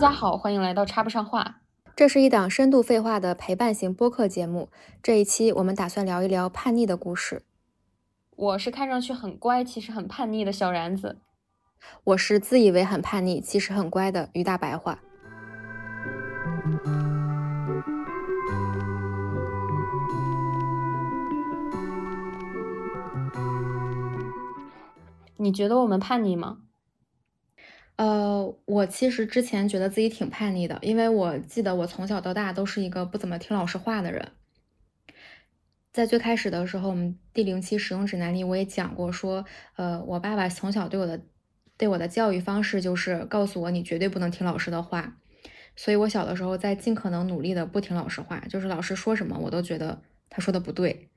家好，欢迎来到插不上话。这是一档深度废话的陪伴型播客节目。这一期我们打算聊一聊叛逆的故事。我是看上去很乖，其实很叛逆的小然子。我是自以为很叛逆，其实很乖的于大白话。你觉得我们叛逆吗？呃，我其实之前觉得自己挺叛逆的，因为我记得我从小到大都是一个不怎么听老师话的人。在最开始的时候，我们第零期使用指南里我也讲过，说，呃，我爸爸从小对我的对我的教育方式就是告诉我，你绝对不能听老师的话。所以我小的时候在尽可能努力的不听老师话，就是老师说什么我都觉得他说的不对。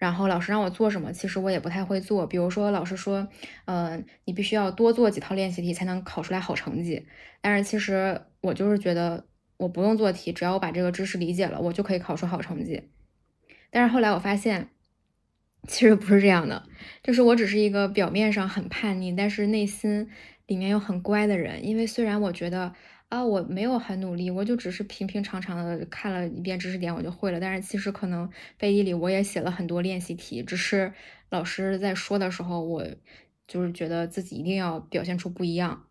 然后老师让我做什么，其实我也不太会做。比如说，老师说，呃，你必须要多做几套练习题才能考出来好成绩。但是其实我就是觉得，我不用做题，只要我把这个知识理解了，我就可以考出好成绩。但是后来我发现，其实不是这样的，就是我只是一个表面上很叛逆，但是内心里面又很乖的人。因为虽然我觉得。啊，我没有很努力，我就只是平平常常的看了一遍知识点，我就会了。但是其实可能背地里我也写了很多练习题，只是老师在说的时候，我就是觉得自己一定要表现出不一样。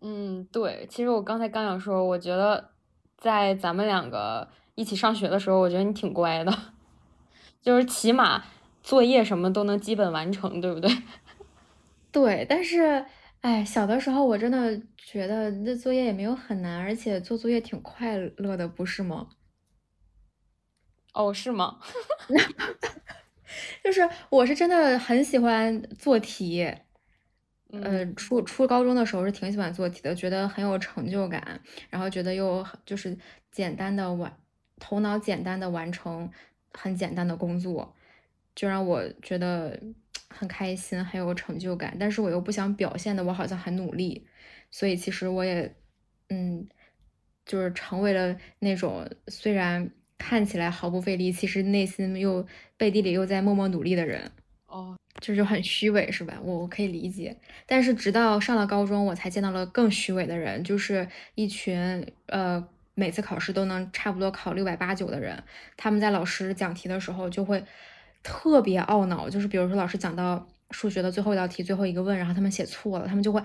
嗯，对，其实我刚才刚想说，我觉得在咱们两个一起上学的时候，我觉得你挺乖的，就是起码作业什么都能基本完成，对不对？对，但是。哎，小的时候我真的觉得那作业也没有很难，而且做作业挺快乐的，不是吗？哦，是吗？就是我是真的很喜欢做题，呃，初初高中的时候是挺喜欢做题的，觉得很有成就感，然后觉得又就是简单的完，头脑简单的完成很简单的工作，就让我觉得。很开心，很有成就感，但是我又不想表现的我好像很努力，所以其实我也，嗯，就是成为了那种虽然看起来毫不费力，其实内心又背地里又在默默努力的人。哦，就是很虚伪，是吧？我我可以理解。但是直到上了高中，我才见到了更虚伪的人，就是一群呃每次考试都能差不多考六百八九的人，他们在老师讲题的时候就会。特别懊恼，就是比如说老师讲到数学的最后一道题，最后一个问，然后他们写错了，他们就会，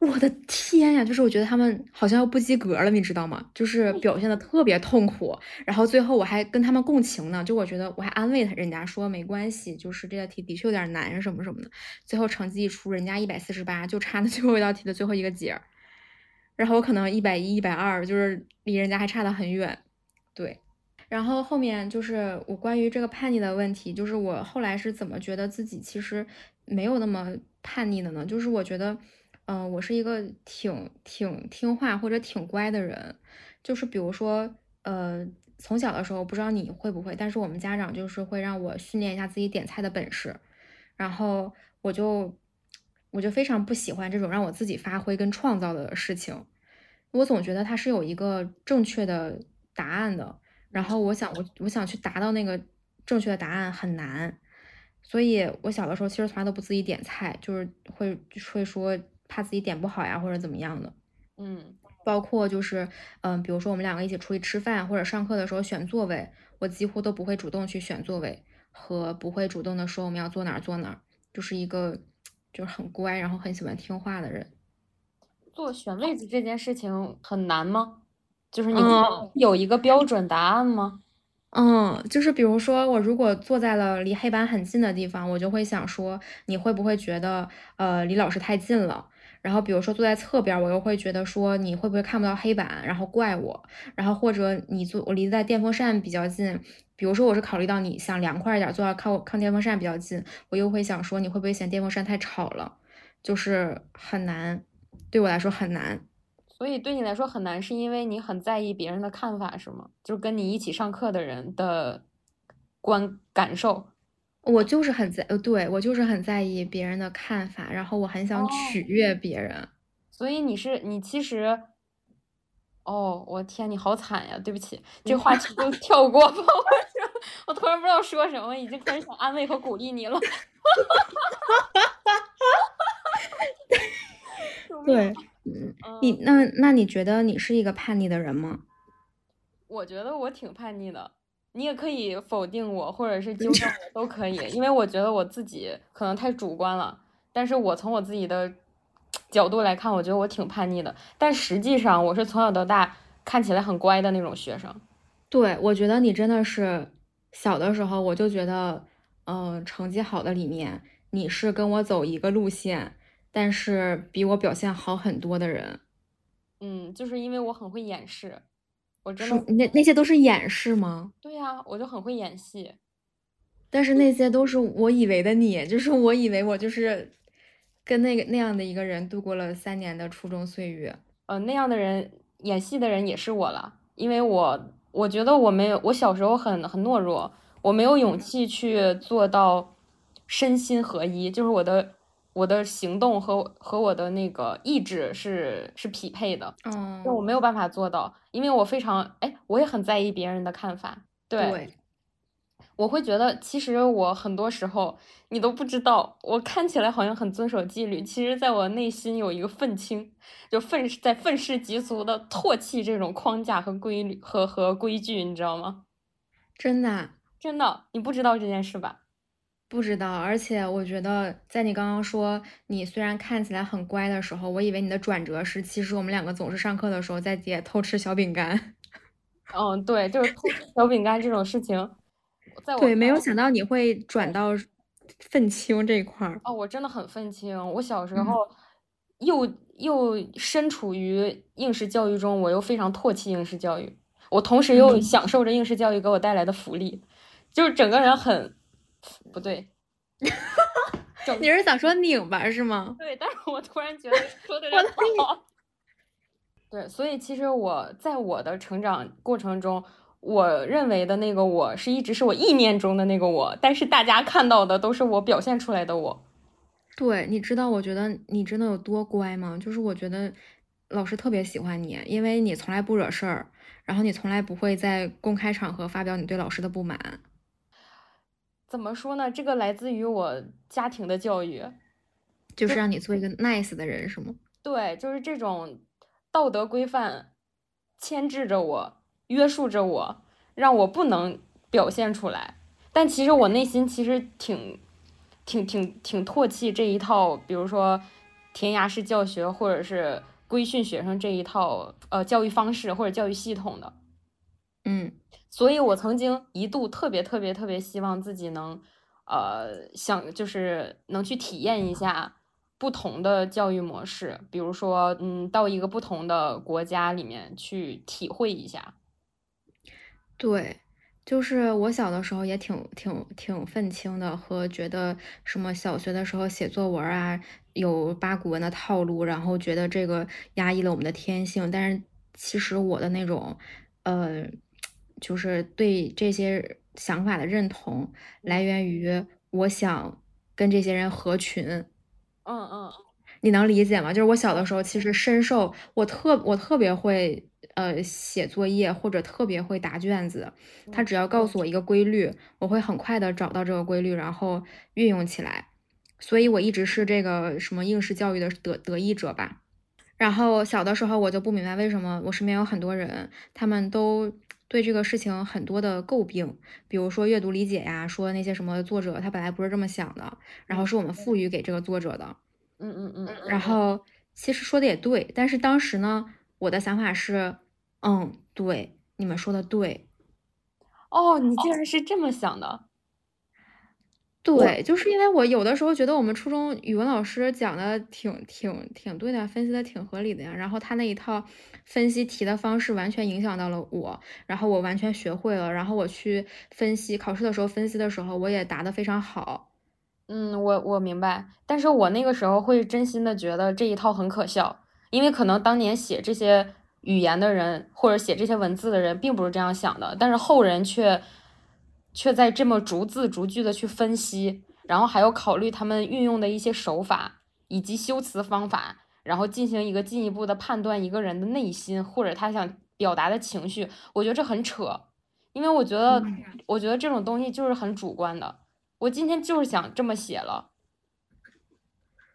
我的天呀，就是我觉得他们好像要不及格了，你知道吗？就是表现的特别痛苦，然后最后我还跟他们共情呢，就我觉得我还安慰他人家说没关系，就是这道题的确有点难什么什么的。最后成绩一出，人家一百四十八，就差那最后一道题的最后一个节，然后我可能一百一、一百二，就是离人家还差得很远，对。然后后面就是我关于这个叛逆的问题，就是我后来是怎么觉得自己其实没有那么叛逆的呢？就是我觉得，嗯，我是一个挺挺听话或者挺乖的人。就是比如说，呃，从小的时候不知道你会不会，但是我们家长就是会让我训练一下自己点菜的本事。然后我就我就非常不喜欢这种让我自己发挥跟创造的事情。我总觉得它是有一个正确的答案的。然后我想，我我想去达到那个正确的答案很难，所以我小的时候其实从来都不自己点菜，就是会会说怕自己点不好呀或者怎么样的，嗯，包括就是嗯，比如说我们两个一起出去吃饭或者上课的时候选座位，我几乎都不会主动去选座位，和不会主动的说我们要坐哪儿坐哪儿，就是一个就是很乖然后很喜欢听话的人。做选位子这件事情很难吗？就是你有一个标准答案吗？嗯，就是比如说，我如果坐在了离黑板很近的地方，我就会想说，你会不会觉得，呃，离老师太近了？然后比如说坐在侧边，我又会觉得说，你会不会看不到黑板，然后怪我？然后或者你坐我离在电风扇比较近，比如说我是考虑到你想凉快一点，坐到靠靠电风扇比较近，我又会想说，你会不会嫌电风扇太吵了？就是很难，对我来说很难。所以对你来说很难，是因为你很在意别人的看法，是吗？就是跟你一起上课的人的观感受。我就是很在，呃，对我就是很在意别人的看法，然后我很想取悦别人。所以你是你其实，哦，我天，你好惨呀！对不起，这话题就跳过吧。我突然不知道说什么，已经开始想安慰和鼓励你了。对。你那那你觉得你是一个叛逆的人吗？我觉得我挺叛逆的，你也可以否定我，或者是纠正 我都可以，因为我觉得我自己可能太主观了。但是我从我自己的角度来看，我觉得我挺叛逆的，但实际上我是从小到大看起来很乖的那种学生。对，我觉得你真的是小的时候我就觉得，嗯，成绩好的里面你是跟我走一个路线，但是比我表现好很多的人。嗯，就是因为我很会掩饰。我真的那那些都是掩饰吗？对呀，我就很会演戏。但是那些都是我以为的你，就是我以为我就是跟那个那样的一个人度过了三年的初中岁月。呃，那样的人演戏的人也是我了，因为我我觉得我没有，我小时候很很懦弱，我没有勇气去做到身心合一，就是我的。我的行动和和我的那个意志是是匹配的，嗯，我没有办法做到，因为我非常哎，我也很在意别人的看法，对，我会觉得其实我很多时候你都不知道，我看起来好像很遵守纪律，其实在我内心有一个愤青，就愤在愤世嫉俗的唾弃这种框架和规律和和规矩，你知道吗？真的，真的，你不知道这件事吧？不知道，而且我觉得，在你刚刚说你虽然看起来很乖的时候，我以为你的转折是，其实我们两个总是上课的时候在底下偷吃小饼干。嗯，对，就是偷吃小饼干这种事情，在对，没有想到你会转到愤青这一块儿。哦，我真的很愤青。我小时候又又身处于应试教育中，我又非常唾弃应试教育，我同时又享受着应试教育给我带来的福利，就是整个人很。不对，你是想说拧巴是吗？对，但是我突然觉得说的有点不好。对，所以其实我在我的成长过程中，我认为的那个我是一直是我意念中的那个我，但是大家看到的都是我表现出来的我。对，你知道我觉得你真的有多乖吗？就是我觉得老师特别喜欢你，因为你从来不惹事儿，然后你从来不会在公开场合发表你对老师的不满。怎么说呢？这个来自于我家庭的教育，就是让你做一个 nice 的人，是吗？对，就是这种道德规范牵制着我，约束着我，让我不能表现出来。但其实我内心其实挺、挺、挺、挺唾弃这一套，比如说填鸭式教学或者是规训学生这一套呃教育方式或者教育系统的。嗯。所以，我曾经一度特别特别特别希望自己能，呃，想就是能去体验一下不同的教育模式，比如说，嗯，到一个不同的国家里面去体会一下。对，就是我小的时候也挺挺挺愤青的，和觉得什么小学的时候写作文啊有八股文的套路，然后觉得这个压抑了我们的天性。但是其实我的那种，呃。就是对这些想法的认同来源于我想跟这些人合群，嗯嗯，你能理解吗？就是我小的时候其实深受我特我特别会呃写作业或者特别会答卷子，他只要告诉我一个规律，我会很快的找到这个规律，然后运用起来，所以我一直是这个什么应试教育的得得益者吧。然后小的时候我就不明白为什么我身边有很多人，他们都。对这个事情很多的诟病，比如说阅读理解呀，说那些什么作者他本来不是这么想的，然后是我们赋予给这个作者的。嗯嗯嗯。然后其实说的也对，但是当时呢，我的想法是，嗯，对，你们说的对。哦，你竟然是这么想的。对，就是因为我有的时候觉得我们初中语文老师讲的挺挺挺对的，分析的挺合理的呀。然后他那一套分析题的方式完全影响到了我，然后我完全学会了。然后我去分析考试的时候分析的时候，我也答得非常好。嗯，我我明白，但是我那个时候会真心的觉得这一套很可笑，因为可能当年写这些语言的人或者写这些文字的人并不是这样想的，但是后人却。却在这么逐字逐句的去分析，然后还要考虑他们运用的一些手法以及修辞方法，然后进行一个进一步的判断一个人的内心或者他想表达的情绪。我觉得这很扯，因为我觉得，我觉得这种东西就是很主观的。我今天就是想这么写了，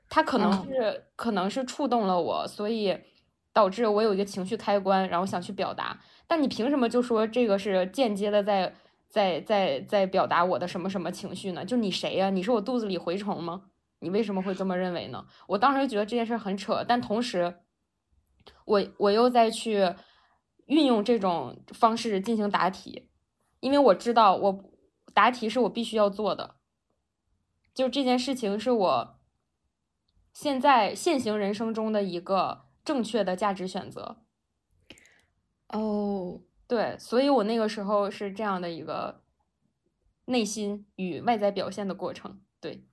他可能是可能是触动了我，所以导致我有一个情绪开关，然后想去表达。但你凭什么就说这个是间接的在在在在表达我的什么什么情绪呢？就你谁呀？你是我肚子里蛔虫吗？你为什么会这么认为呢？我当时就觉得这件事很扯，但同时，我我又在去运用这种方式进行答题，因为我知道我答题是我必须要做的，就这件事情是我现在现行人生中的一个正确的价值选择。哦，对，所以我那个时候是这样的一个内心与外在表现的过程。对，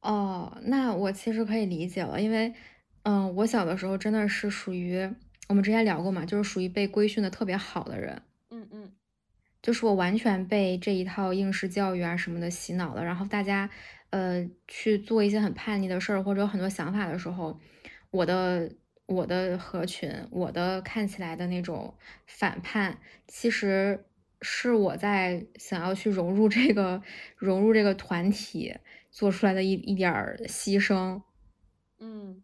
哦，那我其实可以理解了，因为，嗯，我小的时候真的是属于我们之前聊过嘛，就是属于被规训的特别好的人。嗯嗯，就是我完全被这一套应试教育啊什么的洗脑了。然后大家，呃，去做一些很叛逆的事儿或者有很多想法的时候，我的。我的合群，我的看起来的那种反叛，其实是我在想要去融入这个融入这个团体做出来的一一点儿牺牲。嗯，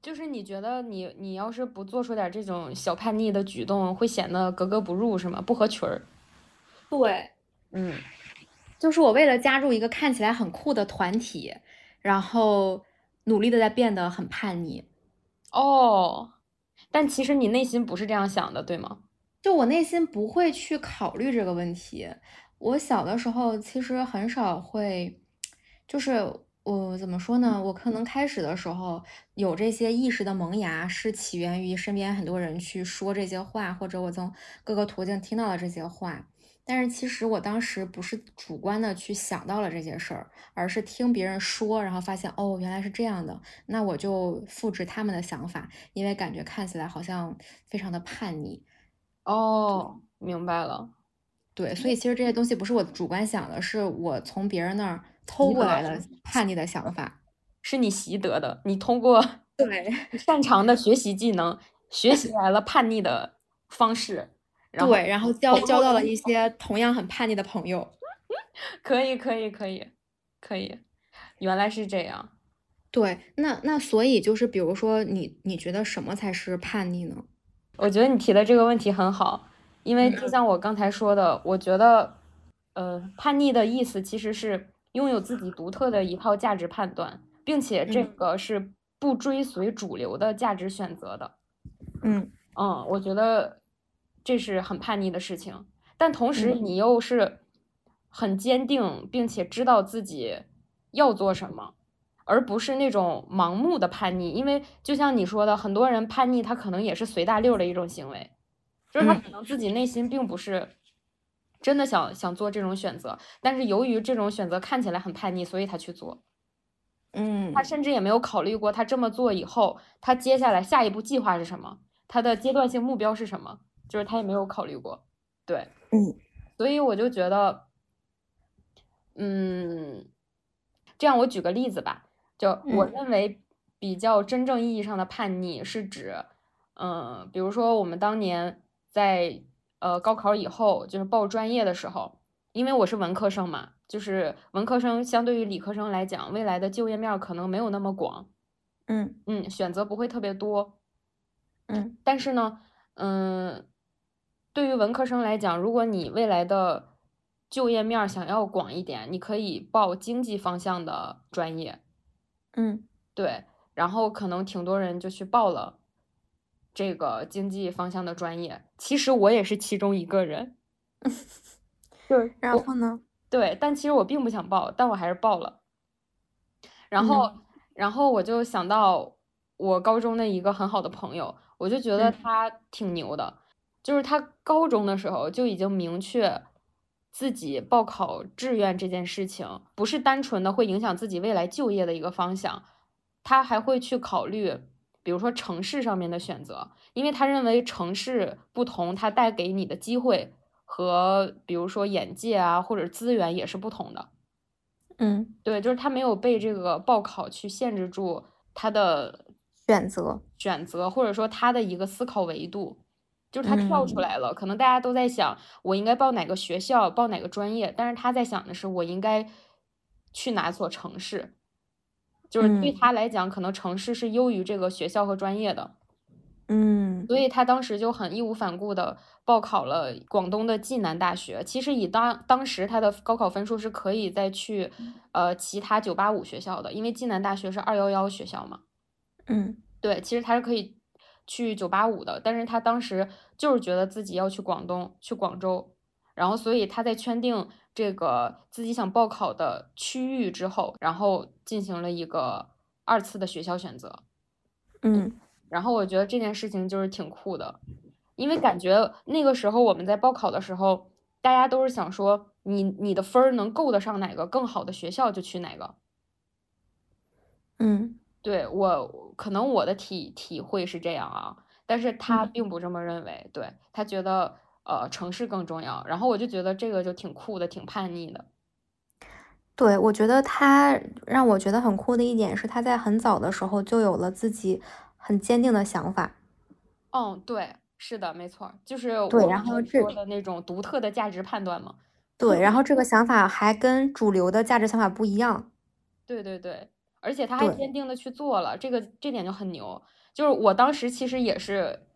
就是你觉得你你要是不做出点这种小叛逆的举动，会显得格格不入，是吗？不合群儿。对，嗯，就是我为了加入一个看起来很酷的团体，然后努力的在变得很叛逆。哦，但其实你内心不是这样想的，对吗？就我内心不会去考虑这个问题。我小的时候其实很少会，就是我怎么说呢？我可能开始的时候有这些意识的萌芽，是起源于身边很多人去说这些话，或者我从各个途径听到了这些话。但是其实我当时不是主观的去想到了这些事儿，而是听别人说，然后发现哦原来是这样的，那我就复制他们的想法，因为感觉看起来好像非常的叛逆。哦，明白了。对，所以其实这些东西不是我主观想的，是我从别人那儿偷过来的叛逆的想法，是你习得的，你通过对擅长的学习技能学习来了叛逆的方式。对，然后交交到了一些同样很叛逆的朋友，可以，可以，可以，可以，原来是这样。对，那那所以就是，比如说你你觉得什么才是叛逆呢？我觉得你提的这个问题很好，因为就像我刚才说的，我觉得，呃，叛逆的意思其实是拥有自己独特的一套价值判断，并且这个是不追随主流的价值选择的。嗯嗯，我觉得。这是很叛逆的事情，但同时你又是很坚定，并且知道自己要做什么，而不是那种盲目的叛逆。因为就像你说的，很多人叛逆，他可能也是随大溜的一种行为，就是他可能自己内心并不是真的想想做这种选择，但是由于这种选择看起来很叛逆，所以他去做。嗯，他甚至也没有考虑过，他这么做以后，他接下来下一步计划是什么，他的阶段性目标是什么。就是他也没有考虑过，对，嗯，所以我就觉得，嗯，这样我举个例子吧，就我认为比较真正意义上的叛逆是指，嗯，比如说我们当年在呃高考以后，就是报专业的时候，因为我是文科生嘛，就是文科生相对于理科生来讲，未来的就业面可能没有那么广，嗯。嗯，选择不会特别多，嗯，但是呢，嗯。对于文科生来讲，如果你未来的就业面想要广一点，你可以报经济方向的专业。嗯，对，然后可能挺多人就去报了这个经济方向的专业。其实我也是其中一个人。对，然后呢？对，但其实我并不想报，但我还是报了。然后，然后我就想到我高中的一个很好的朋友，我就觉得他挺牛的。就是他高中的时候就已经明确自己报考志愿这件事情，不是单纯的会影响自己未来就业的一个方向，他还会去考虑，比如说城市上面的选择，因为他认为城市不同，它带给你的机会和比如说眼界啊或者资源也是不同的。嗯，对，就是他没有被这个报考去限制住他的选择，选择或者说他的一个思考维度。就是他跳出来了，可能大家都在想我应该报哪个学校，报哪个专业，但是他在想的是我应该去哪所城市。就是对他来讲，可能城市是优于这个学校和专业的。嗯，所以他当时就很义无反顾的报考了广东的暨南大学。其实以当当时他的高考分数是可以再去呃其他九八五学校的，因为暨南大学是二幺幺学校嘛。嗯，对，其实他是可以去九八五的，但是他当时就是觉得自己要去广东，去广州，然后所以他在圈定这个自己想报考的区域之后，然后进行了一个二次的学校选择。嗯。然后我觉得这件事情就是挺酷的，因为感觉那个时候我们在报考的时候，大家都是想说你你的分儿能够得上哪个更好的学校就去哪个。嗯，对我可能我的体体会是这样啊，但是他并不这么认为，对他觉得呃城市更重要。然后我就觉得这个就挺酷的，挺叛逆的。对，我觉得他让我觉得很酷的一点是他在很早的时候就有了自己。很坚定的想法，嗯，对，是的，没错，就是对，然后说的那种独特的价值判断嘛。对，然后这个想法还跟主流的价值想法不一样。对对对，而且他还坚定的去做了，这个这点就很牛。就是我当时其实也是，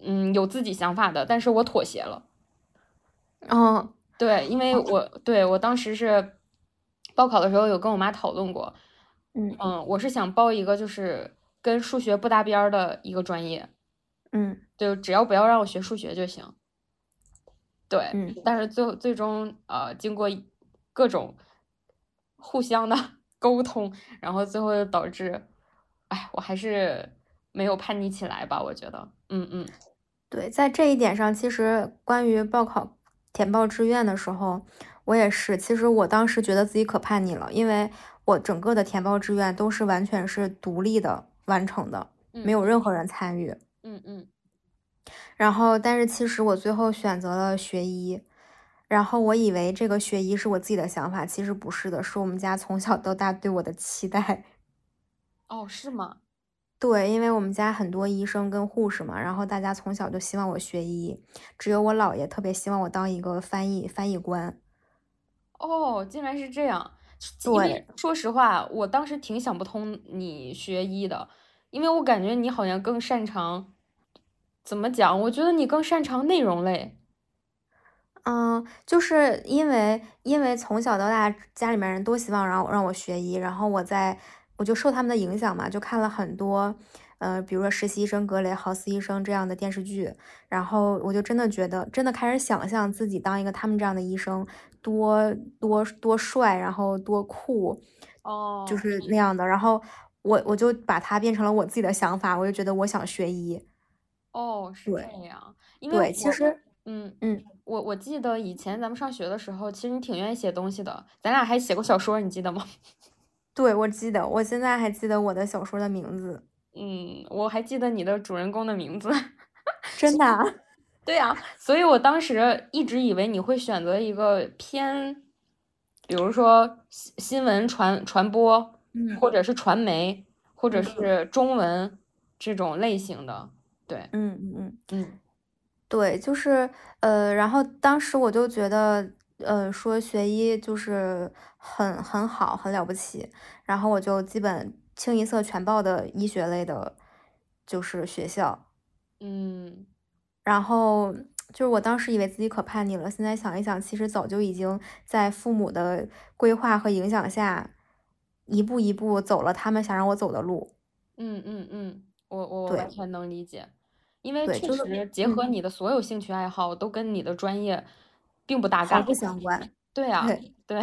嗯，有自己想法的，但是我妥协了。嗯，对，因为我对我当时是报考的时候有跟我妈讨论过，嗯嗯，我是想报一个就是。跟数学不搭边儿的一个专业，嗯，就只要不要让我学数学就行。对，嗯，但是最后最终呃，经过各种互相的沟通，然后最后又导致，哎，我还是没有叛逆起来吧？我觉得，嗯嗯，对，在这一点上，其实关于报考填报志愿的时候，我也是，其实我当时觉得自己可叛逆了，因为我整个的填报志愿都是完全是独立的。完成的，没有任何人参与。嗯嗯。然后，但是其实我最后选择了学医。然后我以为这个学医是我自己的想法，其实不是的，是我们家从小到大对我的期待。哦，是吗？对，因为我们家很多医生跟护士嘛，然后大家从小就希望我学医，只有我姥爷特别希望我当一个翻译翻译官。哦，竟然是这样。对，说实话，我当时挺想不通你学医的，因为我感觉你好像更擅长，怎么讲？我觉得你更擅长内容类。嗯，就是因为因为从小到大家里面人都希望让我让我学医，然后我在我就受他们的影响嘛，就看了很多，呃，比如说实习医生格雷、豪斯医生这样的电视剧，然后我就真的觉得，真的开始想象自己当一个他们这样的医生。多多多帅，然后多酷，哦，就是那样的。然后我我就把它变成了我自己的想法，我就觉得我想学医。哦，是这样。对，其实，嗯嗯，我我记得以前咱们上学的时候，其实你挺愿意写东西的。咱俩还写过小说，你记得吗？对，我记得，我现在还记得我的小说的名字。嗯，我还记得你的主人公的名字。真的。对呀，所以我当时一直以为你会选择一个偏，比如说新新闻传传播，或者是传媒，或者是中文这种类型的。对，嗯嗯嗯嗯，对，就是呃，然后当时我就觉得，呃，说学医就是很很好，很了不起，然后我就基本清一色全报的医学类的，就是学校，嗯。然后就是我当时以为自己可叛逆了，现在想一想，其实早就已经在父母的规划和影响下，一步一步走了他们想让我走的路。嗯嗯嗯，我我完全能理解，因为确实结合你的所有兴趣爱好都跟你的专业并不搭嘎，不相关。对啊，对，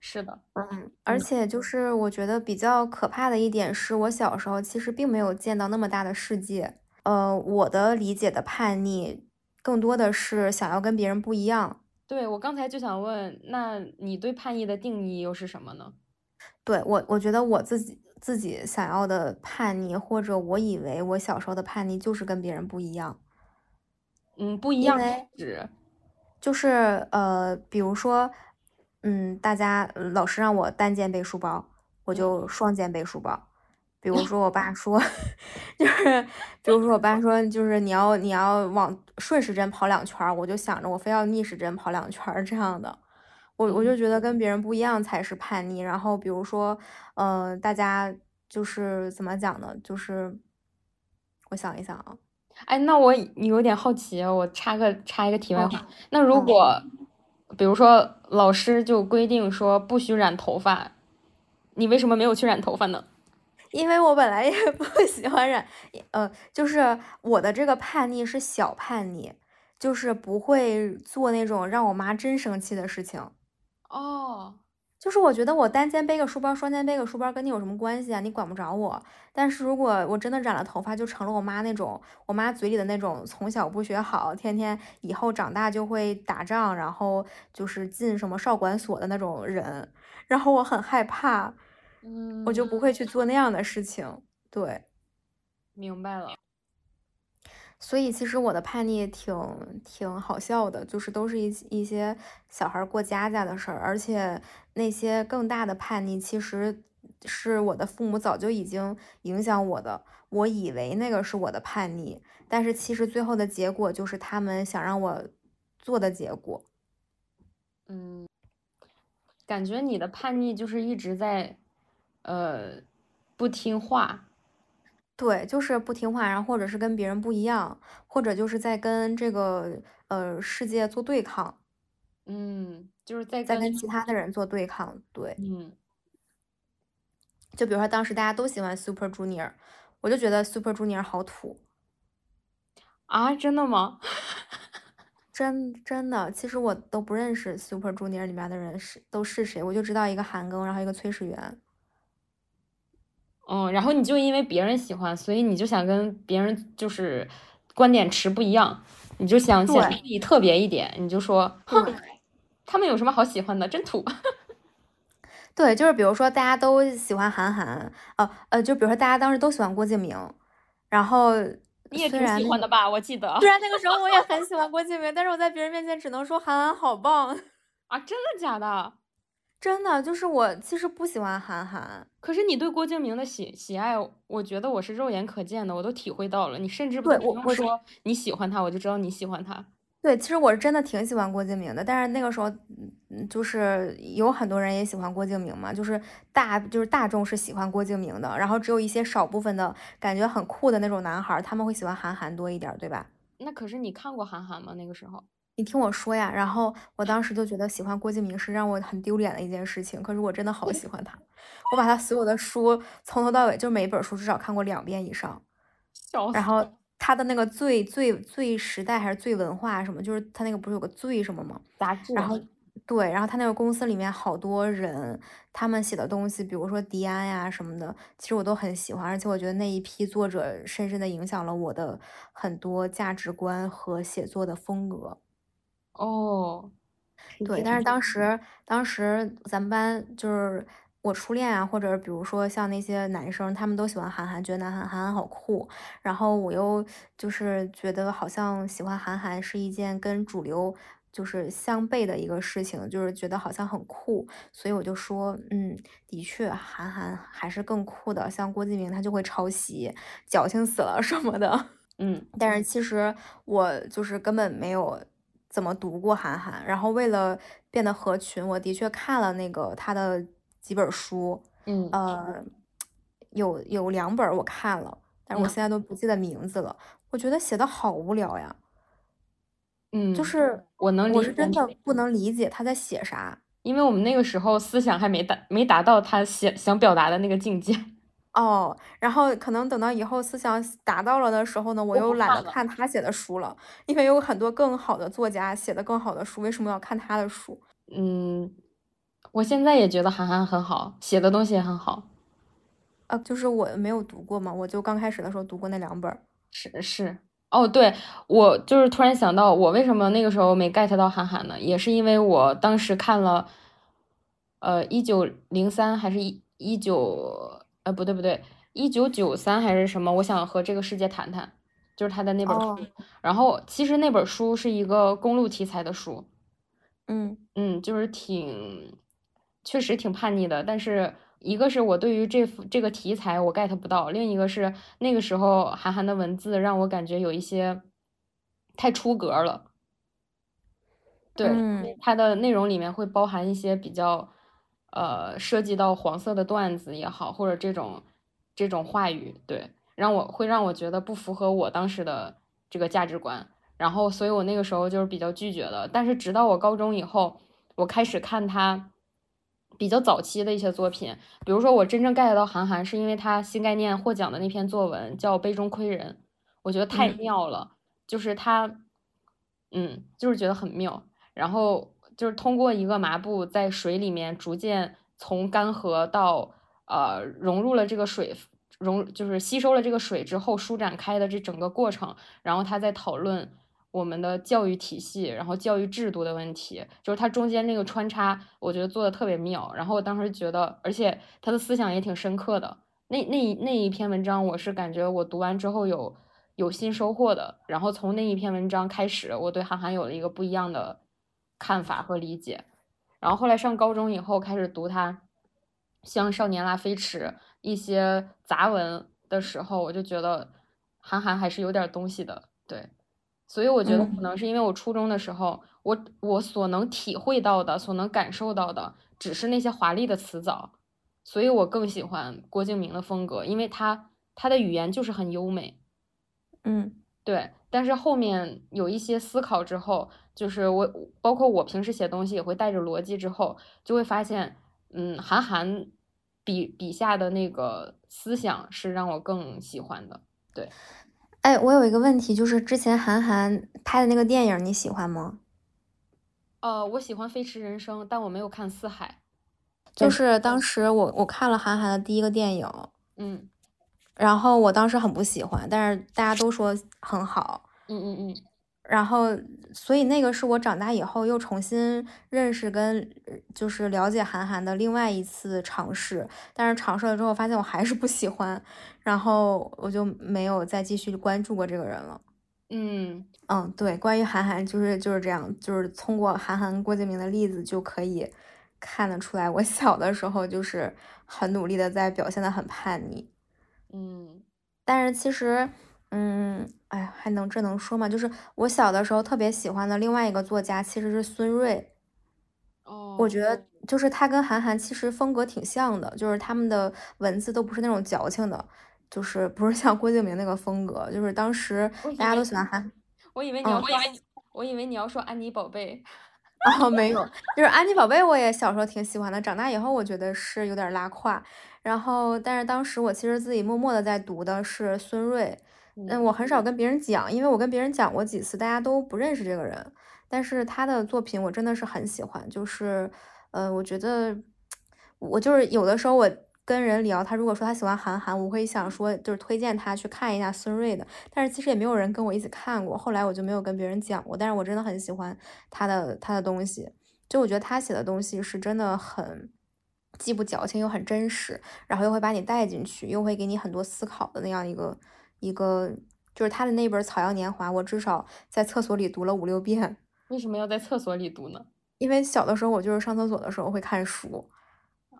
是的，嗯，而且就是我觉得比较可怕的一点是，我小时候其实并没有见到那么大的世界。呃，我的理解的叛逆，更多的是想要跟别人不一样。对我刚才就想问，那你对叛逆的定义又是什么呢？对我，我觉得我自己自己想要的叛逆，或者我以为我小时候的叛逆，就是跟别人不一样。嗯，不一样指，就是呃，比如说，嗯，大家老师让我单肩背书包，我就双肩背书包。比如 说，我爸说，就是，比如说，我爸说，就是你要你要往顺时针跑两圈儿，我就想着我非要逆时针跑两圈儿这样的，我我就觉得跟别人不一样才是叛逆。然后比如说，呃，大家就是怎么讲呢？就是我想一想啊，哎，那我有点好奇，我插个插一个题外话，那如果比如说老师就规定说不许染头发，你为什么没有去染头发呢？因为我本来也不 喜欢染，呃，就是我的这个叛逆是小叛逆，就是不会做那种让我妈真生气的事情。哦，就是我觉得我单肩背个书包，双肩背个书包，跟你有什么关系啊？你管不着我。但是如果我真的染了头发，就成了我妈那种，我妈嘴里的那种从小不学好，天天以后长大就会打仗，然后就是进什么少管所的那种人。然后我很害怕，嗯，我就不会去做那样的事情。对，明白了。所以其实我的叛逆挺挺好笑的，就是都是一一些小孩过家家的事儿，而且那些更大的叛逆，其实是我的父母早就已经影响我的。我以为那个是我的叛逆，但是其实最后的结果就是他们想让我做的结果。嗯，感觉你的叛逆就是一直在，呃，不听话。对，就是不听话，然后或者是跟别人不一样，或者就是在跟这个呃世界做对抗，嗯，就是在在跟其他的人做对抗。对，嗯，就比如说当时大家都喜欢 Super Junior，我就觉得 Super Junior 好土。啊，真的吗？真真的，其实我都不认识 Super Junior 里面的人是都是谁，我就知道一个韩庚，然后一个崔始源。嗯，然后你就因为别人喜欢，所以你就想跟别人就是观点持不一样，你就想显得自己特别一点，你就说，哼，他们有什么好喜欢的，真土。对，就是比如说大家都喜欢韩寒，呃呃，就比如说大家当时都喜欢郭敬明，然后你也挺喜欢的吧？我记得，虽然那个时候我也很喜欢郭敬明，但是我在别人面前只能说韩寒好棒 啊！真的假的？真的就是我其实不喜欢韩寒，可是你对郭敬明的喜喜爱，我觉得我是肉眼可见的，我都体会到了。你甚至不用说你喜欢他，我就知道你喜欢他。对，其实我是真的挺喜欢郭敬明的，但是那个时候，就是有很多人也喜欢郭敬明嘛，就是大就是大众是喜欢郭敬明的，然后只有一些少部分的感觉很酷的那种男孩，他们会喜欢韩寒多一点，对吧？那可是你看过韩寒吗？那个时候？你听我说呀，然后我当时就觉得喜欢郭敬明是让我很丢脸的一件事情，可是我真的好喜欢他，我把他所有的书从头到尾，就每一本书至少看过两遍以上。然后他的那个最最最时代还是最文化什么，就是他那个不是有个最什么吗？杂志。然后对，然后他那个公司里面好多人，他们写的东西，比如说迪安呀什么的，其实我都很喜欢，而且我觉得那一批作者深深的影响了我的很多价值观和写作的风格。哦，对，但是当时，当时咱们班就是我初恋啊，或者比如说像那些男生，他们都喜欢韩寒，觉得男韩韩寒好酷，然后我又就是觉得好像喜欢韩寒是一件跟主流就是相悖的一个事情，就是觉得好像很酷，所以我就说，嗯，的确，韩寒还是更酷的，像郭敬明他就会抄袭，矫情死了什么的，嗯，但是其实我就是根本没有。怎么读过韩寒？然后为了变得合群，我的确看了那个他的几本书，嗯，呃，有有两本我看了，但是我现在都不记得名字了。我觉得写的好无聊呀，嗯，就是我能，我是真的不能理解他在写啥，因为我们那个时候思想还没达没达到他想想表达的那个境界。哦，然后可能等到以后思想达到了的时候呢，我又懒得看他写的书了，因为有很多更好的作家写的更好的书，为什么要看他的书？嗯，我现在也觉得韩寒很好，写的东西也很好。啊，就是我没有读过嘛，我就刚开始的时候读过那两本。是是，哦，对我就是突然想到，我为什么那个时候没 get 到韩寒呢？也是因为我当时看了，呃，一九零三还是一一九。呃，不对不对，一九九三还是什么？我想和这个世界谈谈，就是他的那本书。然后其实那本书是一个公路题材的书，嗯嗯，就是挺，确实挺叛逆的。但是一个是我对于这幅这个题材我 get 不到，另一个是那个时候韩寒的文字让我感觉有一些太出格了。对，嗯它的内容里面会包含一些比较，呃，涉及到黄色的段子也好，或者这种这种话语，对，让我会让我觉得不符合我当时的这个价值观，然后，所以我那个时候就是比较拒绝的。但是直到我高中以后，我开始看他比较早期的一些作品，比如说我真正 get 到韩寒，是因为他新概念获奖的那篇作文叫《杯中窥人》，我觉得太嗯。妙了，就是他，嗯，就是觉得很妙。然后就是通过一个麻布在水里面逐渐从干涸到呃融入了这个水融就是吸收了这个水之后舒展开的这整个过程，然后他在讨论我们的教育体系，然后教育制度的问题，就是它中间那个穿插，我觉得做的特别妙。然后我当时觉得，而且他的思想也挺深刻的。那那那一篇文章，我是感觉我读完之后有有新收获的。然后从那一篇文章开始，我对韩寒有了一个不一样的。看法和理解，然后后来上高中以后开始读他像《少年拉菲驰》一些杂文的时候，我就觉得韩寒还是有点东西的，对，所以我觉得可能是因为我初中的时候，我我所能体会到的、所能感受到的，只是那些华丽的词藻，所以我更喜欢郭敬明的风格，因为他他的语言就是很优美，嗯，对。但是后面有一些思考之后，就是我包括我平时写东西也会带着逻辑，之后就会发现，嗯，韩寒笔笔下的那个思想是让我更喜欢的。对，哎，我有一个问题，就是之前韩寒拍的那个电影，你喜欢吗？呃，我喜欢《飞驰人生》，但我没有看《四海》。就是当时我我看了韩寒的第一个电影，嗯。然后我当时很不喜欢，但是大家都说很好，嗯嗯嗯，然后所以那个是我长大以后又重新认识跟就是了解韩寒的另外一次尝试，但是尝试了之后发现我还是不喜欢，然后我就没有再继续关注过这个人了。嗯嗯，对，关于韩寒就是就是这样，就是通过韩寒、郭敬明的例子就可以看得出来，我小的时候就是很努力的在表现的很叛逆。嗯，但是其实，嗯，哎呀，还能这能说吗？就是我小的时候特别喜欢的另外一个作家其实是孙瑞。哦，我觉得就是他跟韩寒其实风格挺像的，就是他们的文字都不是那种矫情的，就是不是像郭敬明那个风格。就是当时大家都喜欢韩，我以为你要说，我以为你要说安妮宝贝。哦，没有，就是安妮宝贝，我也小时候挺喜欢的。长大以后，我觉得是有点拉胯。然后，但是当时我其实自己默默的在读的是孙瑞，嗯，我很少跟别人讲，因为我跟别人讲过几次，大家都不认识这个人。但是他的作品我真的是很喜欢，就是，呃，我觉得我就是有的时候我跟人聊，他如果说他喜欢韩寒，我会想说就是推荐他去看一下孙瑞的。但是其实也没有人跟我一起看过，后来我就没有跟别人讲过。但是我真的很喜欢他的他的东西，就我觉得他写的东西是真的很。既不矫情又很真实，然后又会把你带进去，又会给你很多思考的那样一个一个，就是他的那本《草药年华》，我至少在厕所里读了五六遍。为什么要在厕所里读呢？因为小的时候我就是上厕所的时候会看书。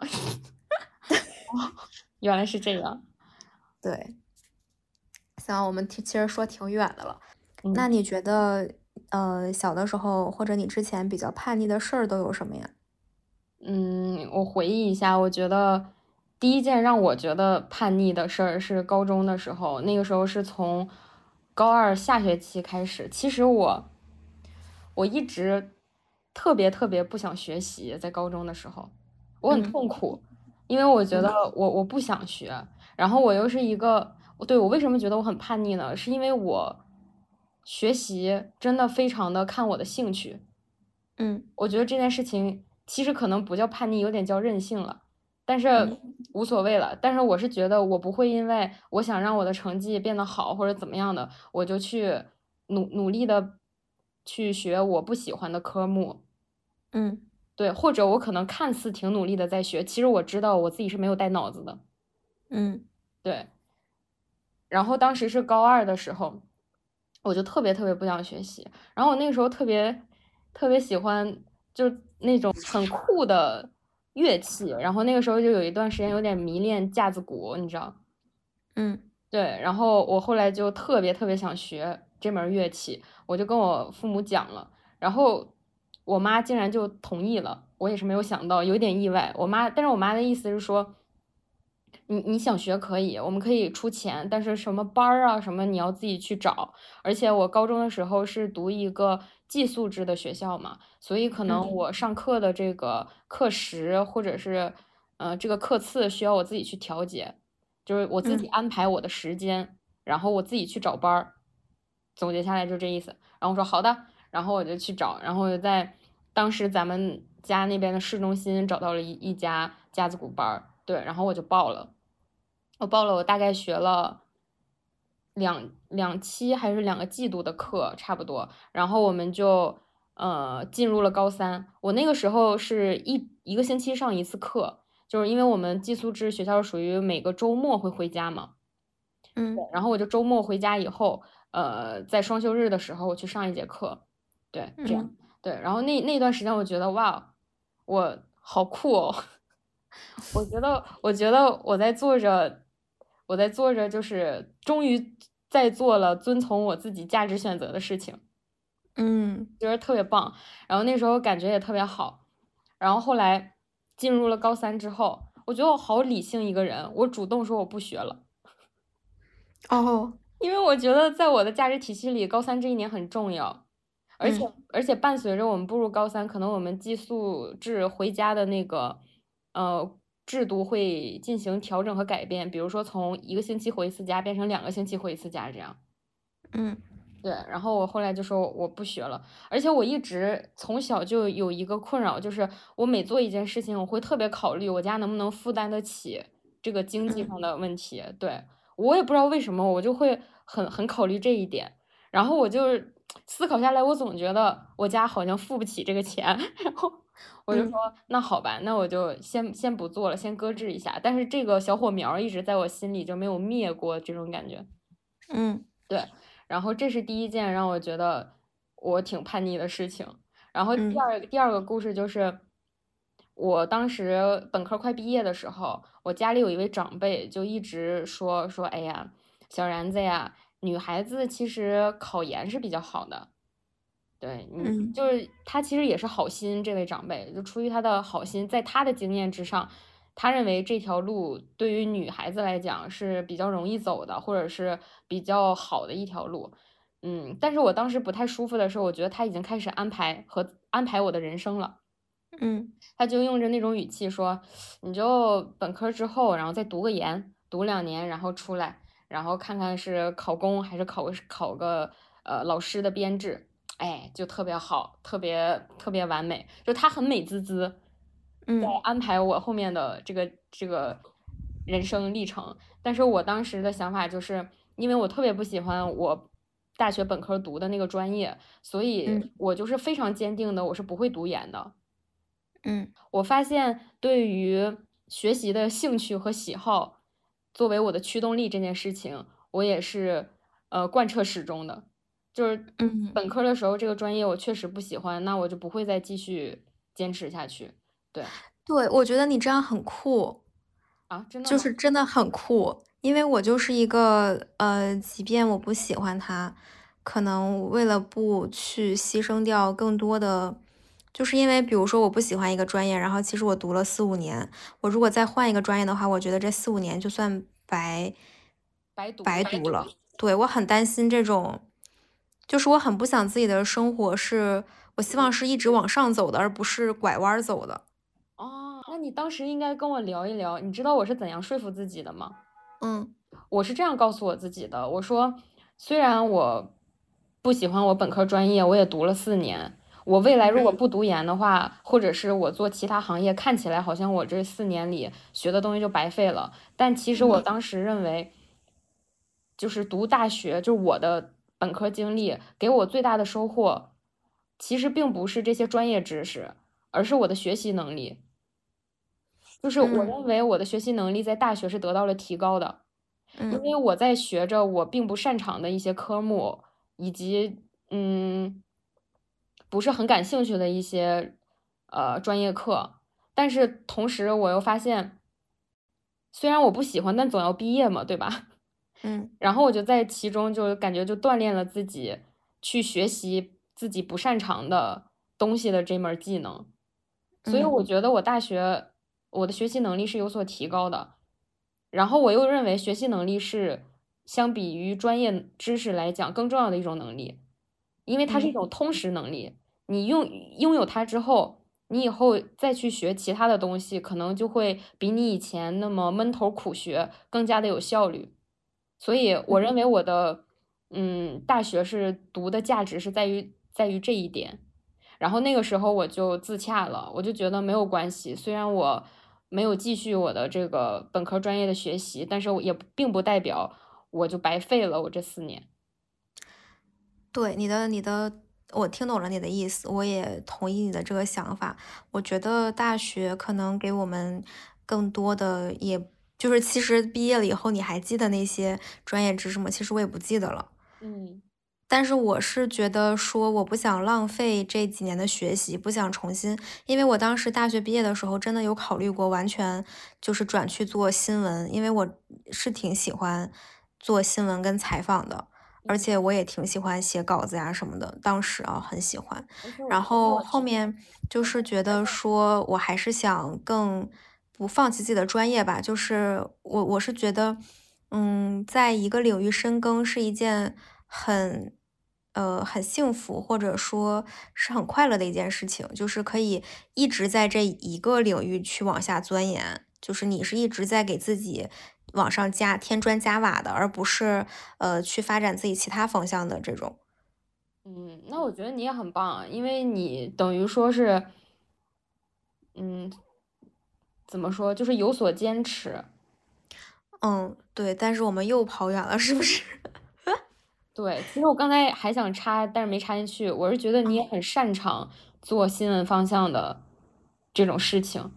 原来是这样。对。行，我们其实说挺远的了。嗯、那你觉得，呃，小的时候或者你之前比较叛逆的事儿都有什么呀？嗯，我回忆一下，我觉得第一件让我觉得叛逆的事儿是高中的时候，那个时候是从高二下学期开始。其实我我一直特别特别不想学习，在高中的时候，我很痛苦，因为我觉得我我不想学，然后我又是一个，对我为什么觉得我很叛逆呢？是因为我学习真的非常的看我的兴趣，嗯，我觉得这件事情。其实可能不叫叛逆，有点叫任性了，但是无所谓了。但是我是觉得，我不会因为我想让我的成绩变得好或者怎么样的，我就去努努力的去学我不喜欢的科目。嗯，对，或者我可能看似挺努力的在学，其实我知道我自己是没有带脑子的。嗯，对。然后当时是高二的时候，我就特别特别不想学习。然后我那个时候特别特别喜欢。就那种很酷的乐器，然后那个时候就有一段时间有点迷恋架子鼓，你知道？嗯，对。然后我后来就特别特别想学这门乐器，我就跟我父母讲了。然后我妈竟然就同意了，我也是没有想到，有点意外。我妈，但是我妈的意思是说，你你想学可以，我们可以出钱，但是什么班儿啊什么你要自己去找。而且我高中的时候是读一个寄宿制的学校嘛，所以可能我上课的这个课时或者是呃这个课次需要我自己去调节，就是我自己安排我的时间，然后我自己去找班儿。总结下来就这意思。然后我说好的。然后我就去找，然后在当时咱们家那边的市中心找到了一一家架子鼓班儿，对，然后我就报了。我报了，我大概学了两两期还是两个季度的课，差不多。然后我们就呃进入了高三。我那个时候是一一个星期上一次课，就是因为我们寄宿制学校属于每个周末会回家嘛，嗯，然后我就周末回家以后，呃，在双休日的时候我去上一节课。对，这样对，然后那那段时间，我觉得哇，我好酷哦！我觉得，我觉得我在做着，我在做着，就是终于在做了遵从我自己价值选择的事情，嗯，觉得特别棒。然后那时候感觉也特别好。然后后来进入了高三之后，我觉得我好理性一个人，我主动说我不学了。哦，因为我觉得在我的价值体系里，高三这一年很重要。而且而且伴随着我们步入高三，可能我们寄宿制回家的那个呃制度会进行调整和改变，比如说从一个星期回一次家变成两个星期回一次家这样。嗯，对。然后我后来就说我不学了，而且我一直从小就有一个困扰，就是我每做一件事情，我会特别考虑我家能不能负担得起这个经济上的问题。对我也不知道为什么，我就会很很考虑这一点，然后我就。思考下来，我总觉得我家好像付不起这个钱，然后我就说那好吧，那我就先先不做了，先搁置一下。但是这个小火苗一直在我心里就没有灭过，这种感觉。嗯，对。然后这是第一件让我觉得我挺叛逆的事情。然后第二第二个故事就是，我当时本科快毕业的时候，我家里有一位长辈就一直说说，哎呀，小然子呀。女孩子其实考研是比较好的，对，嗯，就是他其实也是好心，这位长辈就出于他的好心，在他的经验之上，他认为这条路对于女孩子来讲是比较容易走的，或者是比较好的一条路，嗯，但是我当时不太舒服的时候，我觉得他已经开始安排和安排我的人生了，嗯，他就用着那种语气说，你就本科之后，然后再读个研，读两年，然后出来。然后看看是考公还是考个考个呃老师的编制，哎，就特别好，特别特别完美，就他很美滋滋，在安排我后面的这个这个人生历程。但是我当时的想法就是，因为我特别不喜欢我大学本科读的那个专业，所以我就是非常坚定的，我是不会读研的。嗯，我发现对于学习的兴趣和喜好。作为我的驱动力这件事情，我也是呃贯彻始终的。就是嗯，本科的时候这个专业我确实不喜欢，那我就不会再继续坚持下去。对，对，我觉得你这样很酷啊，真的就是真的很酷。因为我就是一个呃，即便我不喜欢它，可能为了不去牺牲掉更多的。就是因为，比如说我不喜欢一个专业，然后其实我读了四五年，我如果再换一个专业的话，我觉得这四五年就算白白读白读了。对我很担心这种，就是我很不想自己的生活是，我希望是一直往上走的，而不是拐弯走的。哦，那你当时应该跟我聊一聊，你知道我是怎样说服自己的吗？嗯，我是这样告诉我自己的，我说虽然我不喜欢我本科专业，我也读了四年。我未来如果不读研的话，或者是我做其他行业，看起来好像我这四年里学的东西就白费了。但其实我当时认为，就是读大学，就是我的本科经历给我最大的收获，其实并不是这些专业知识，而是我的学习能力。就是我认为我的学习能力在大学是得到了提高的，因为我在学着我并不擅长的一些科目，以及嗯。不是很感兴趣的一些呃专业课，但是同时我又发现，虽然我不喜欢，但总要毕业嘛，对吧？嗯，然后我就在其中就感觉就锻炼了自己去学习自己不擅长的东西的这门技能，所以我觉得我大学我的学习能力是有所提高的。然后我又认为学习能力是相比于专业知识来讲更重要的一种能力，因为它是一种通识能力。你用拥有它之后，你以后再去学其他的东西，可能就会比你以前那么闷头苦学更加的有效率。所以我认为我的嗯大学是读的价值是在于在于这一点。然后那个时候我就自洽了，我就觉得没有关系，虽然我没有继续我的这个本科专业的学习，但是也并不代表我就白费了我这四年。对你的你的。我听懂了你的意思，我也同意你的这个想法。我觉得大学可能给我们更多的，也就是其实毕业了以后，你还记得那些专业知识吗？其实我也不记得了。嗯，但是我是觉得说，我不想浪费这几年的学习，不想重新，因为我当时大学毕业的时候，真的有考虑过完全就是转去做新闻，因为我是挺喜欢做新闻跟采访的。而且我也挺喜欢写稿子呀什么的，当时啊很喜欢。然后后面就是觉得说，我还是想更不放弃自己的专业吧。就是我我是觉得，嗯，在一个领域深耕是一件很呃很幸福或者说是很快乐的一件事情，就是可以一直在这一个领域去往下钻研，就是你是一直在给自己。往上加添砖加瓦的，而不是呃去发展自己其他方向的这种。嗯，那我觉得你也很棒，因为你等于说是，嗯，怎么说，就是有所坚持。嗯，对，但是我们又跑远了，是不是？对，其实我刚才还想插，但是没插进去。我是觉得你也很擅长做新闻方向的这种事情。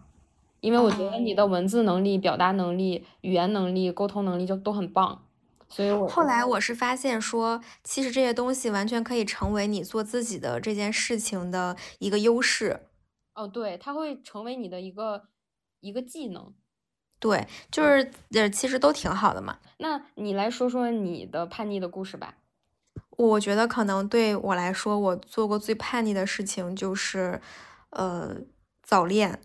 因为我觉得你的文字能力、表达能力、语言能力、沟通能力就都很棒，所以我后来我是发现说，其实这些东西完全可以成为你做自己的这件事情的一个优势。哦，对，它会成为你的一个一个技能。对，就是呃，其实都挺好的嘛。那你来说说你的叛逆的故事吧。我觉得可能对我来说，我做过最叛逆的事情就是，呃，早恋。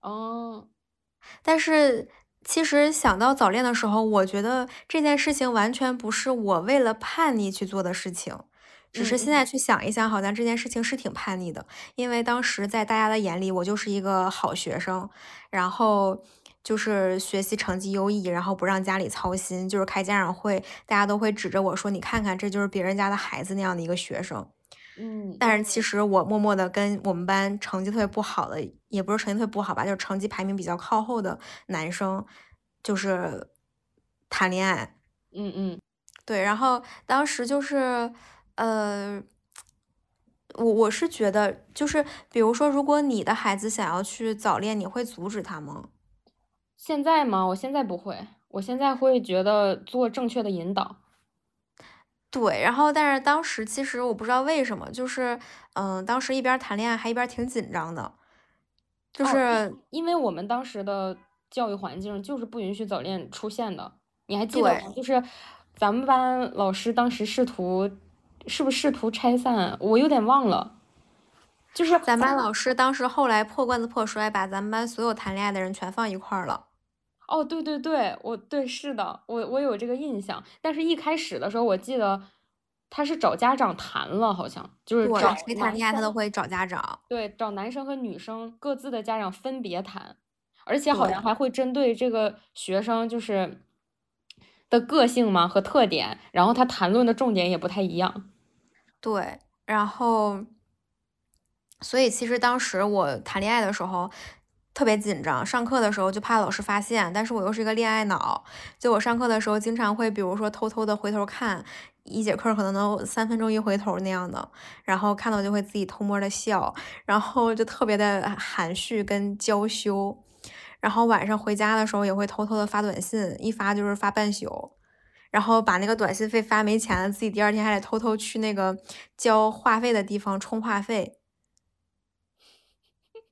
哦，但是其实想到早恋的时候，我觉得这件事情完全不是我为了叛逆去做的事情，只是现在去想一想，好像这件事情是挺叛逆的。因为当时在大家的眼里，我就是一个好学生，然后就是学习成绩优异，然后不让家里操心，就是开家长会，大家都会指着我说：“你看看，这就是别人家的孩子那样的一个学生。”嗯，但是其实我默默的跟我们班成绩特别不好的，也不是成绩特别不好吧，就是成绩排名比较靠后的男生，就是谈恋爱。嗯嗯，对。然后当时就是，呃，我我是觉得，就是比如说，如果你的孩子想要去早恋，你会阻止他吗？现在吗？我现在不会，我现在会觉得做正确的引导。对，然后但是当时其实我不知道为什么，就是嗯，当时一边谈恋爱还一边挺紧张的，就是因为我们当时的教育环境就是不允许早恋出现的，你还记得吗？就是咱们班老师当时试图，是不是试图拆散？我有点忘了，就是咱班老师当时后来破罐子破摔，把咱们班所有谈恋爱的人全放一块儿了。哦，对对对，我对是的，我我有这个印象。但是，一开始的时候，我记得他是找家长谈了，好像就是找谁谈恋爱他都会找家长。对，找男生和女生各自的家长分别谈，而且好像还会针对这个学生就是的个性嘛和特点，然后他谈论的重点也不太一样。对，然后，所以其实当时我谈恋爱的时候。特别紧张，上课的时候就怕老师发现，但是我又是一个恋爱脑，就我上课的时候经常会，比如说偷偷的回头看，一节课可能能三分钟一回头那样的，然后看到就会自己偷摸的笑，然后就特别的含蓄跟娇羞，然后晚上回家的时候也会偷偷的发短信，一发就是发半宿，然后把那个短信费发没钱了，自己第二天还得偷偷去那个交话费的地方充话费。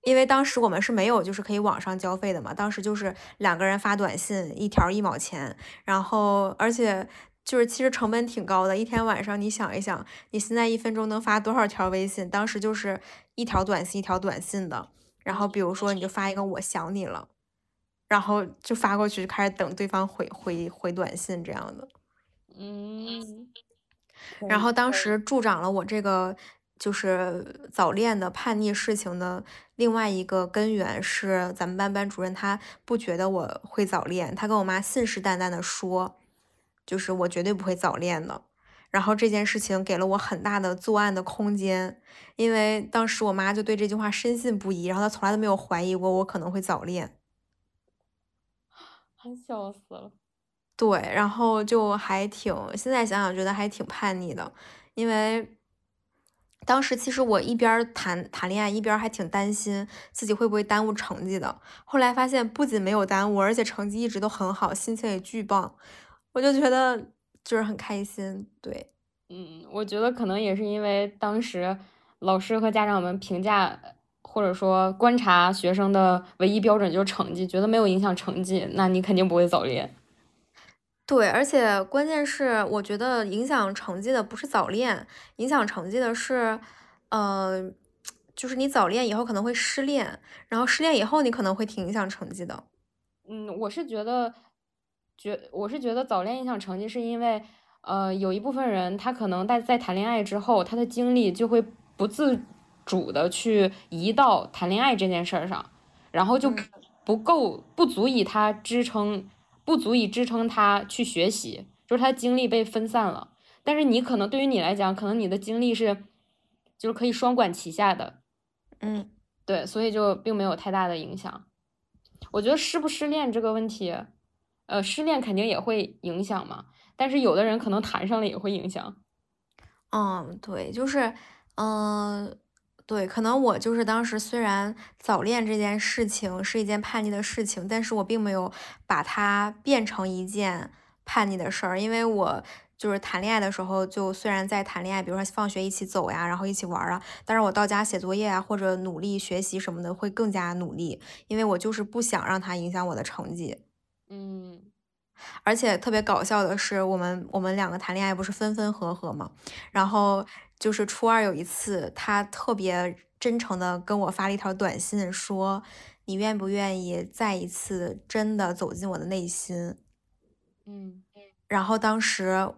因为当时我们是没有就是可以网上交费的嘛，当时就是两个人发短信，一条一毛钱，然后而且就是其实成本挺高的，一天晚上你想一想，你现在一分钟能发多少条微信？当时就是一条短信一条短信的，然后比如说你就发一个我想你了，然后就发过去，就开始等对方回回回短信这样的。嗯，然后当时助长了我这个就是早恋的叛逆事情的另外一个根源是，咱们班班主任他不觉得我会早恋，他跟我妈信誓旦旦的说，就是我绝对不会早恋的。然后这件事情给了我很大的作案的空间，因为当时我妈就对这句话深信不疑，然后她从来都没有怀疑过我可能会早恋。笑死了。对，然后就还挺，现在想想觉得还挺叛逆的，因为当时其实我一边谈谈恋爱，一边还挺担心自己会不会耽误成绩的。后来发现不仅没有耽误，而且成绩一直都很好，心情也巨棒，我就觉得就是很开心。对，嗯，我觉得可能也是因为当时老师和家长们评价或者说观察学生的唯一标准就是成绩，觉得没有影响成绩，那你肯定不会早恋。对，而且关键是，我觉得影响成绩的不是早恋，影响成绩的是，呃，就是你早恋以后可能会失恋，然后失恋以后你可能会挺影响成绩的。嗯，我是觉得，觉我是觉得早恋影响成绩，是因为，呃，有一部分人他可能在在谈恋爱之后，他的精力就会不自主的去移到谈恋爱这件事儿上，然后就不够不足以他支撑。不足以支撑他去学习，就是他精力被分散了。但是你可能对于你来讲，可能你的精力是，就是可以双管齐下的，嗯，对，所以就并没有太大的影响。我觉得失不失恋这个问题，呃，失恋肯定也会影响嘛，但是有的人可能谈上了也会影响。嗯，对，就是，嗯。对，可能我就是当时虽然早恋这件事情是一件叛逆的事情，但是我并没有把它变成一件叛逆的事儿，因为我就是谈恋爱的时候，就虽然在谈恋爱，比如说放学一起走呀，然后一起玩啊，但是我到家写作业啊，或者努力学习什么的会更加努力，因为我就是不想让它影响我的成绩。嗯，而且特别搞笑的是，我们我们两个谈恋爱不是分分合合嘛，然后。就是初二有一次，他特别真诚的跟我发了一条短信，说：“你愿不愿意再一次真的走进我的内心？”嗯，然后当时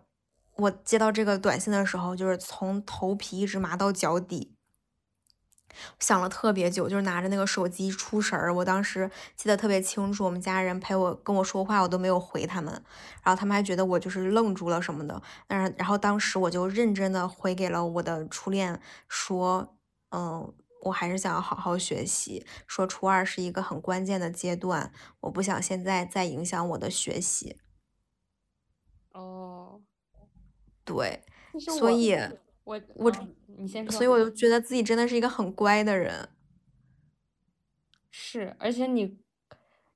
我接到这个短信的时候，就是从头皮一直麻到脚底。想了特别久，就是拿着那个手机出神儿。我当时记得特别清楚，我们家人陪我跟我说话，我都没有回他们，然后他们还觉得我就是愣住了什么的。但是，然后当时我就认真的回给了我的初恋，说，嗯，我还是想要好好学习，说初二是一个很关键的阶段，我不想现在再影响我的学习。哦，对，所以。我我你先说，所以我就觉得自己真的是一个很乖的人。是，而且你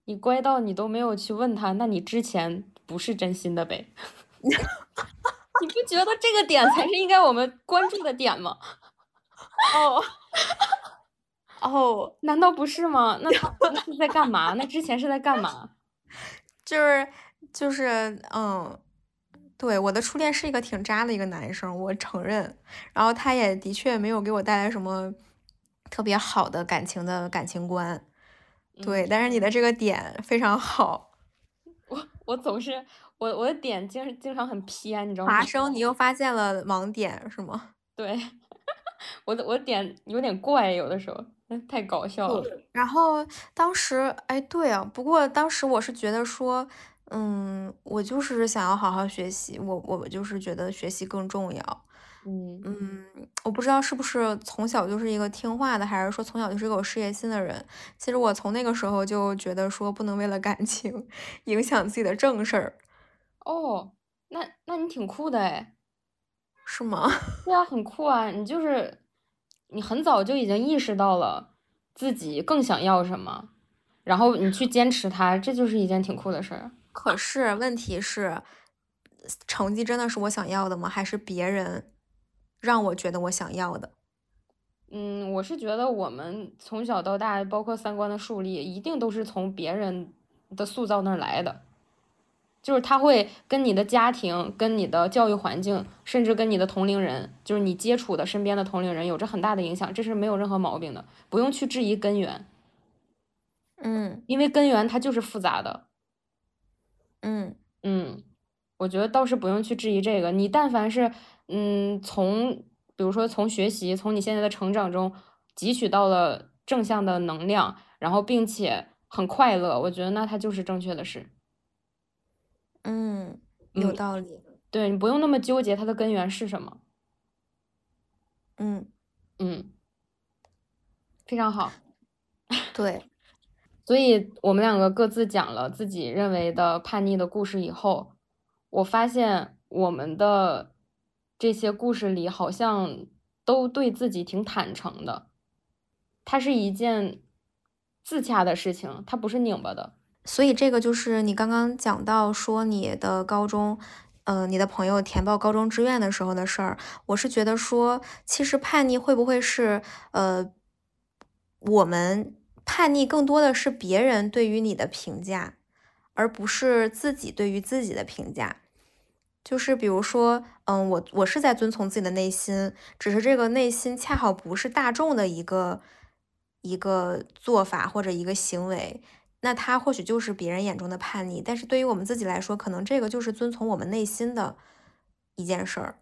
你乖到你都没有去问他，那你之前不是真心的呗？你不觉得这个点才是应该我们关注的点吗？哦哦，难道不是吗？那他那是在干嘛？那之前是在干嘛？就是就是嗯。对，我的初恋是一个挺渣的一个男生，我承认。然后他也的确没有给我带来什么特别好的感情的感情观。对，但是你的这个点非常好。我我总是我我的点经经常很偏，你知道吗？华生，你又发现了盲点是吗？对，我的我的点有点怪，有的时候太搞笑了。然后当时，哎，对啊，不过当时我是觉得说。嗯，我就是想要好好学习，我我就是觉得学习更重要。嗯嗯，我不知道是不是从小就是一个听话的，还是说从小就是一个有事业心的人。其实我从那个时候就觉得说不能为了感情 影响自己的正事儿。哦，那那你挺酷的哎，是吗？对啊，很酷啊！你就是你很早就已经意识到了自己更想要什么，然后你去坚持它，这就是一件挺酷的事儿。可是问题是，成绩真的是我想要的吗？还是别人让我觉得我想要的？嗯，我是觉得我们从小到大，包括三观的树立，一定都是从别人的塑造那儿来的。就是他会跟你的家庭、跟你的教育环境，甚至跟你的同龄人，就是你接触的身边的同龄人，有着很大的影响，这是没有任何毛病的，不用去质疑根源。嗯因为根源它就是复杂的。嗯嗯，我觉得倒是不用去质疑这个。你但凡是，嗯，从比如说从学习，从你现在的成长中汲取到了正向的能量，然后并且很快乐，我觉得那它就是正确的事。嗯，有嗯道理。对你不用那么纠结它的根源是什么。嗯，嗯，非常好。对，所以我们两个各自讲了自己认为的叛逆的故事以后，我发现我们的这些故事里好像都对自己挺坦诚的。它是一件自洽的事情，它不是拧巴的。所以这个就是你刚刚讲到说你的高中，呃，你的朋友填报高中志愿的时候的事儿。我是觉得说，其实叛逆会不会是，呃，我们叛逆更多的是别人对于你的评价，而不是自己对于自己的评价。就是比如说，嗯，我我是在遵从自己的内心，只是这个内心恰好不是大众的一个一个做法或者一个行为，那他或许就是别人眼中的叛逆，但是对于我们自己来说，可能这个就是遵从我们内心的一件事儿。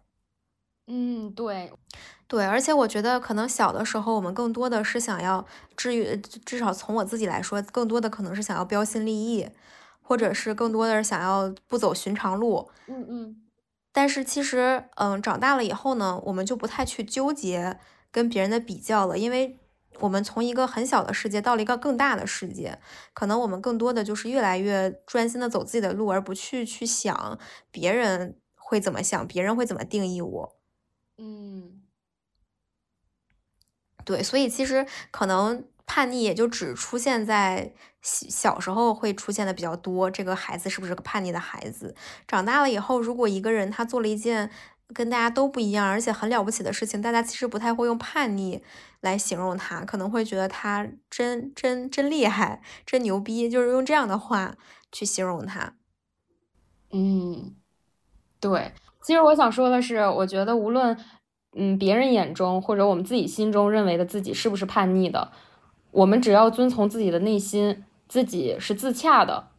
嗯，对，对，而且我觉得可能小的时候，我们更多的是想要，至于至少从我自己来说，更多的可能是想要标新立异，或者是更多的是想要不走寻常路。嗯嗯但是其实，嗯，长大了以后呢，我们就不太去纠结跟别人的比较了，因为我们从一个很小的世界到了一个更大的世界，可能我们更多的就是越来越专心的走自己的路，而不去去想别人会怎么想，别人会怎么定义我。嗯对，所以其实可能叛逆也就只出现在小小时候会出现的比较多。这个孩子是不是个叛逆的孩子？长大了以后，如果一个人他做了一件跟大家都不一样，而且很了不起的事情，大家其实不太会用叛逆来形容他，可能会觉得他真真真厉害，真牛逼，就是用这样的话去形容他。嗯，对。其实我想说的是，我觉得无论嗯别人眼中或者我们自己心中认为的自己是不是叛逆的，我们只要遵从自己的内心，自己是自洽的，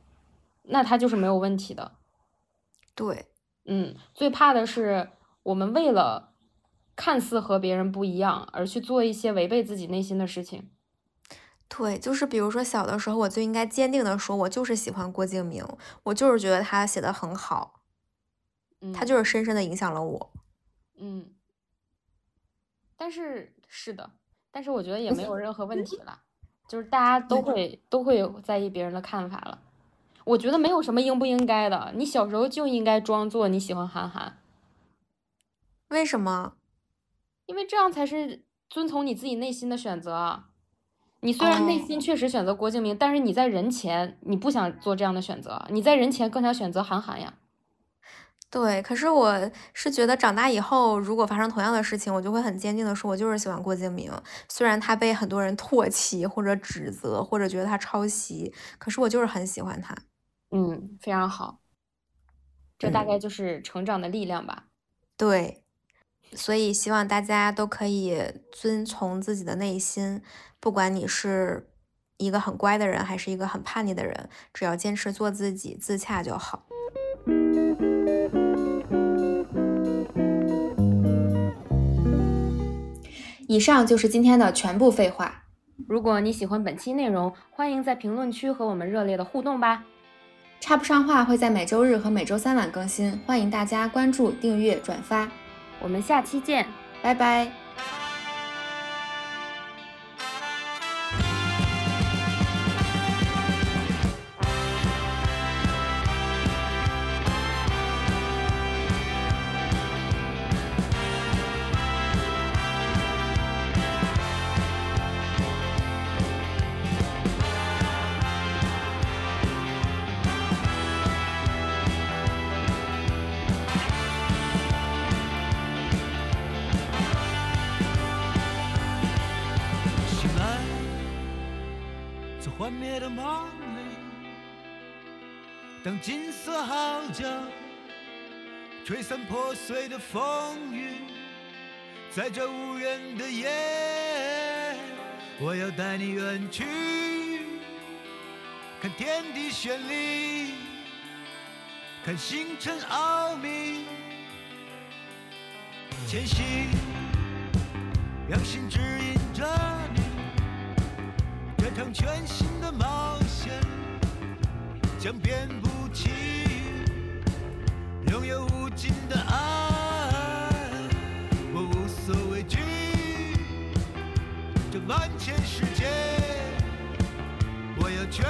那他就是没有问题的。对，嗯，最怕的是我们为了看似和别人不一样而去做一些违背自己内心的事情。对，就是比如说小的时候，我就应该坚定的说，我就是喜欢郭敬明，我就是觉得他写的很好，嗯，他就是深深的影响了我。嗯，但是是的，但是我觉得也没有任何问题了，就是大家都会都会有在意别人的看法了。我觉得没有什么应不应该的，你小时候就应该装作你喜欢韩寒，为什么？因为这样才是遵从你自己内心的选择啊。你虽然内哦心确实选择郭敬明，但是你在人前你不想做这样的选择，你在人前更想选择韩寒呀。对，可是我是觉得长大以后，如果发生同样的事情，我就会很坚定的说，我就是喜欢郭敬明。虽然他被很多人唾弃或者指责，或者觉得他抄袭，可是我就是很喜欢他。嗯，非常好，这大嗯概就是成长的力量吧。对，所以希望大家都可以遵从自己的内心，不管你是一个很乖的人，还是一个很叛逆的人，只要坚持做自己，自洽就好。以上就是今天的全部废话。如果你喜欢本期内容，欢迎在评论区和我们热烈的互动吧。插不上话会在每周日和每周三晚更新，欢迎大家关注、订阅、转发，我们下期见。拜拜。碎的风雨，在这无人的夜，我要带你远去，看天地绚丽，看星辰奥秘，前行，让心指引着你，这场全新的冒险将遍布奇遇，拥有无尽的爱，万千世界，我要全